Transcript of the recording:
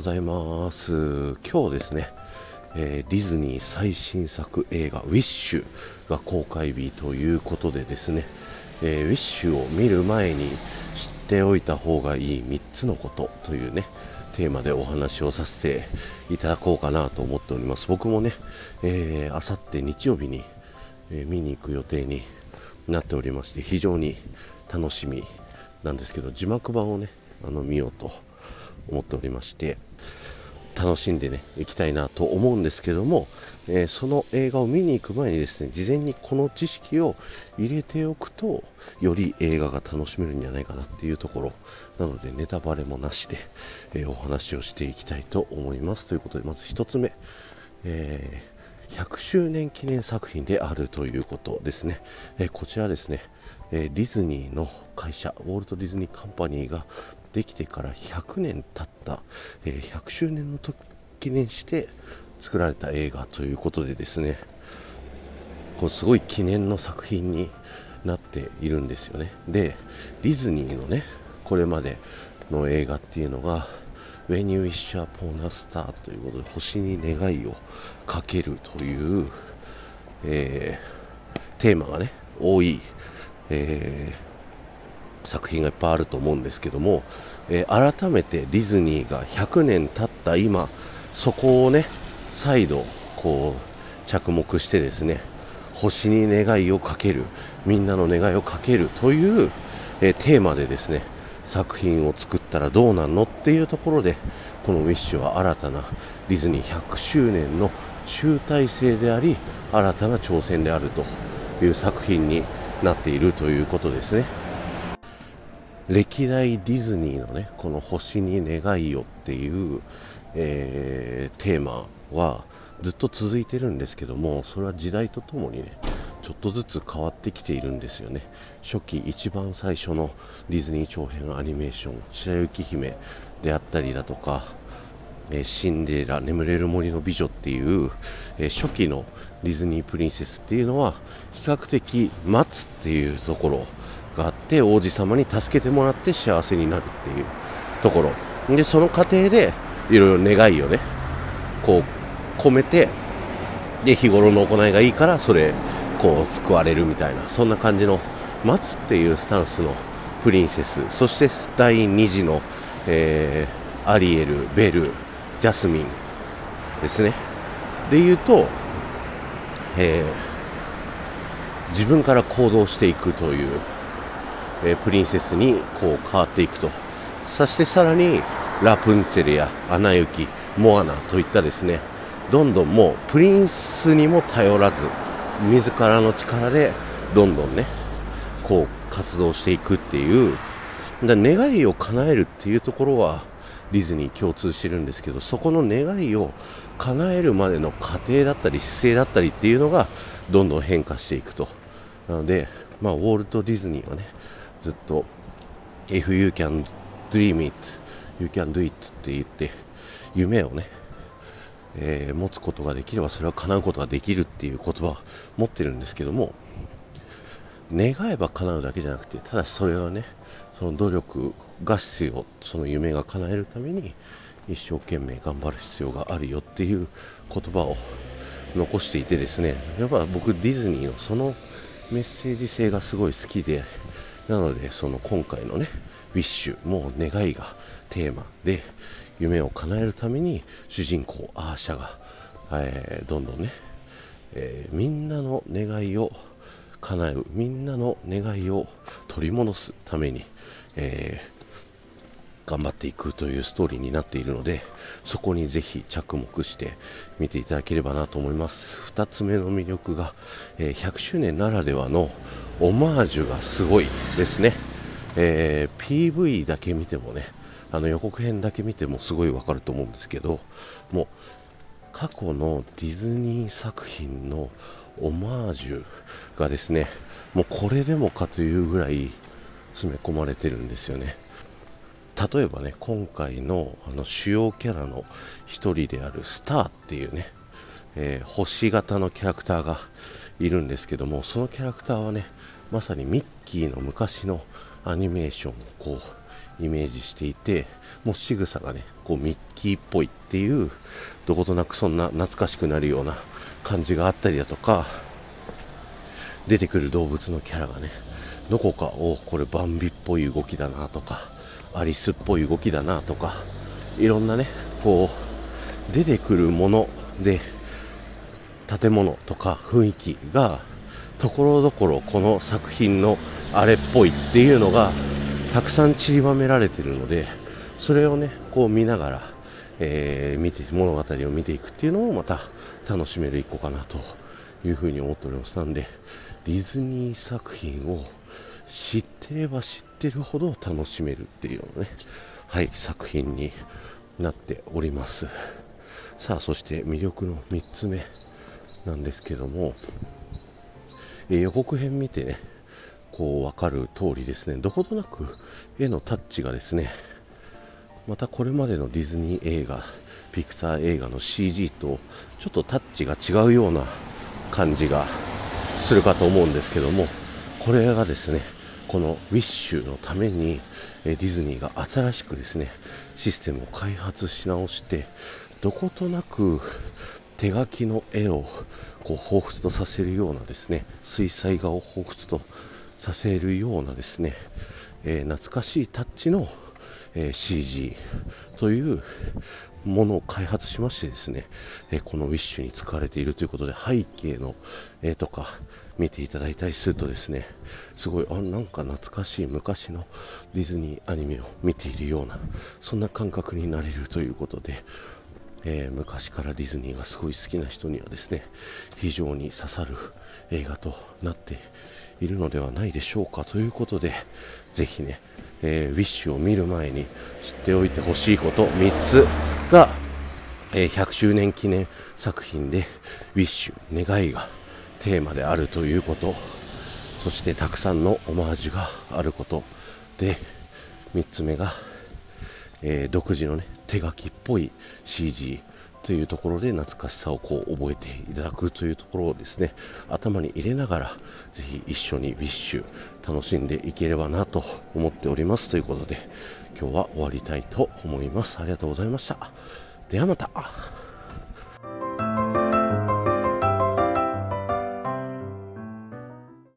ございます。今日ですね、えー、ディズニー最新作映画「ウィッシュ」が公開日ということでですね、えー、ウィッシュを見る前に知っておいた方がいい3つのことというねテーマでお話をさせていただこうかなと思っております。僕もね、えー、あさって日曜日に、えー、見に行く予定になっておりまして非常に楽しみなんですけど字幕版をねあの見ようと思っておりまして楽しんでね行きたいなと思うんですけども、えー、その映画を見に行く前にですね事前にこの知識を入れておくとより映画が楽しめるんじゃないかなっていうところなのでネタバレもなしで、えー、お話をしていきたいと思います。ということでまず1つ目、えー、100周年記念作品であるということですね、えこちらですねえディズニーの会社ウォルト・ディズニー・カンパニーができてから100年経った、え100周年の時記念して作られた映画ということでですねこうすごい記念の作品になっているんですよね。でディズニーのねこれまでの映画っていうのが When You Wish Upon a Star ということで星に願いをかけるという、えー、テーマがね多いえー、作品がいっぱいあると思うんですけども、えー、改めてディズニーが100年経った今そこをね再度こう着目してですね星に願いをかけるみんなの願いをかけるという、えー、テーマでですね作品を作ったらどうなんのっていうところでこのウィッシュは新たなディズニー100周年の集大成であり新たな挑戦であるという作品になっているということですね。歴代ディズニーのねこの星に願いをっていう、えー、テーマはずっと続いてるんですけどもそれは時代とともにねちょっとずつ変わってきているんですよね。初期一番最初のディズニー長編アニメーション「白雪姫」であったりだとかえシンデレラ眠れる森の美女っていう、え初期のディズニープリンセスっていうのは比較的待つっていうところがあって王子様に助けてもらって幸せになるっていうところ。でその過程でいろいろ願いをねこう込めてで日頃の行いがいいからそれこう救われるみたいなそんな感じの待つっていうスタンスのプリンセス。そして第2次の、えー、アリエルベルジャスミンですね。で言うと、えー、自分から行動していくという、え、プリンセスにこう変わっていくと。そしてさらにラプンツェルやアナ雪モアナといったですねどんどんもうプリンスにも頼らず自らの力でどんどんねこう活動していくっていうだ願いを叶えるっていうところはディズニー共通してるんですけどそこの願いを叶えるまでの過程だったり姿勢だったりっていうのがどんどん変化していくと。なので、まあ、ウォルト・ディズニーはねずっと If you can dream it you can do it って言って夢をね、えー、持つことができればそれは叶うことができるっていう言葉を持ってるんですけども願えば叶うだけじゃなくてただそれはねその努力が必要その夢が叶えるために一生懸命頑張る必要があるよっていう言葉を残していてですねやっぱ僕ディズニーのそのメッセージ性がすごい好きでなのでその今回のねウィッシュもう願いがテーマで夢を叶えるために主人公アーシャが、えー、どんどんね、えー、みんなの願いを叶えるみんなの願いを取り戻すために、えー、頑張っていくというストーリーになっているのでそこにぜひ着目して見ていただければなと思います。2つ目の魅力が、えー、100周年ならではのオマージュがすごいですね、えー、PV だけ見てもねあの予告編だけ見てもすごいわかると思うんですけどもう過去のディズニー作品のオマージュがですねもうこれでもかというぐらい詰め込まれてるんですよね。例えばね今回のあの主要キャラの1人であるスターっていうね、えー、星型のキャラクターがいるんですけどもそのキャラクターはねまさにミッキーの昔のアニメーションをこうイメージしていてもう仕草がねこうミッキーっぽいっていうどことなくそんな懐かしくなるような感じがあったりだとか出てくる動物のキャラがねどこかおこれバンビっぽい動きだなとかアリスっぽい動きだなとかいろんなねこう出てくるもので建物とか雰囲気がところどころこの作品のあれっぽいっていうのがたくさん散りばめられてるのでそれをねこう見ながら、えー、見て物語を見ていくっていうのもまた楽しめる一個かなというふうに思っております。なんでディズニー作品を知ってれば知ってるほど楽しめるっていうのね。はい作品になっております。さあそして魅力の3つ目なんですけども、えー、予告編見てねこう分かる通りですね。どことなく絵のタッチがですねまたこれまでのディズニー映画ピクサー映画の CG とちょっとタッチが違うような感じがするかと思うんですけどもこれがですねこのウィッシュのためにディズニーが新しくですねシステムを開発し直してどことなく手書きの絵をこう彷彿とさせるようなですね水彩画を彷彿とさせるようなですね、えー、懐かしいタッチの、え、CG というものを開発しましてですね、えこのウィッシュに使われているということで背景の絵とか見ていただいたりするとですねすごいあなんか懐かしい昔のディズニーアニメを見ているようなそんな感覚になれるということで、えー、昔からディズニーがすごい好きな人にはですね非常に刺さる映画となっているのではないでしょうか。ということでぜひね、えー、ウィッシュを見る前に知っておいてほしいこと3つが、えー、100周年記念作品でウィッシュ願いがテーマであるということそしてたくさんのオマージュがあることで3つ目が、えー、独自のね手書きっぽい CG というところで懐かしさをこう覚えていただくというところをですね頭に入れながらぜひ一緒にウィッシュ楽しんでいければなと思っておりますということで今日は終わりたいと思います。ありがとうございました。ではまた。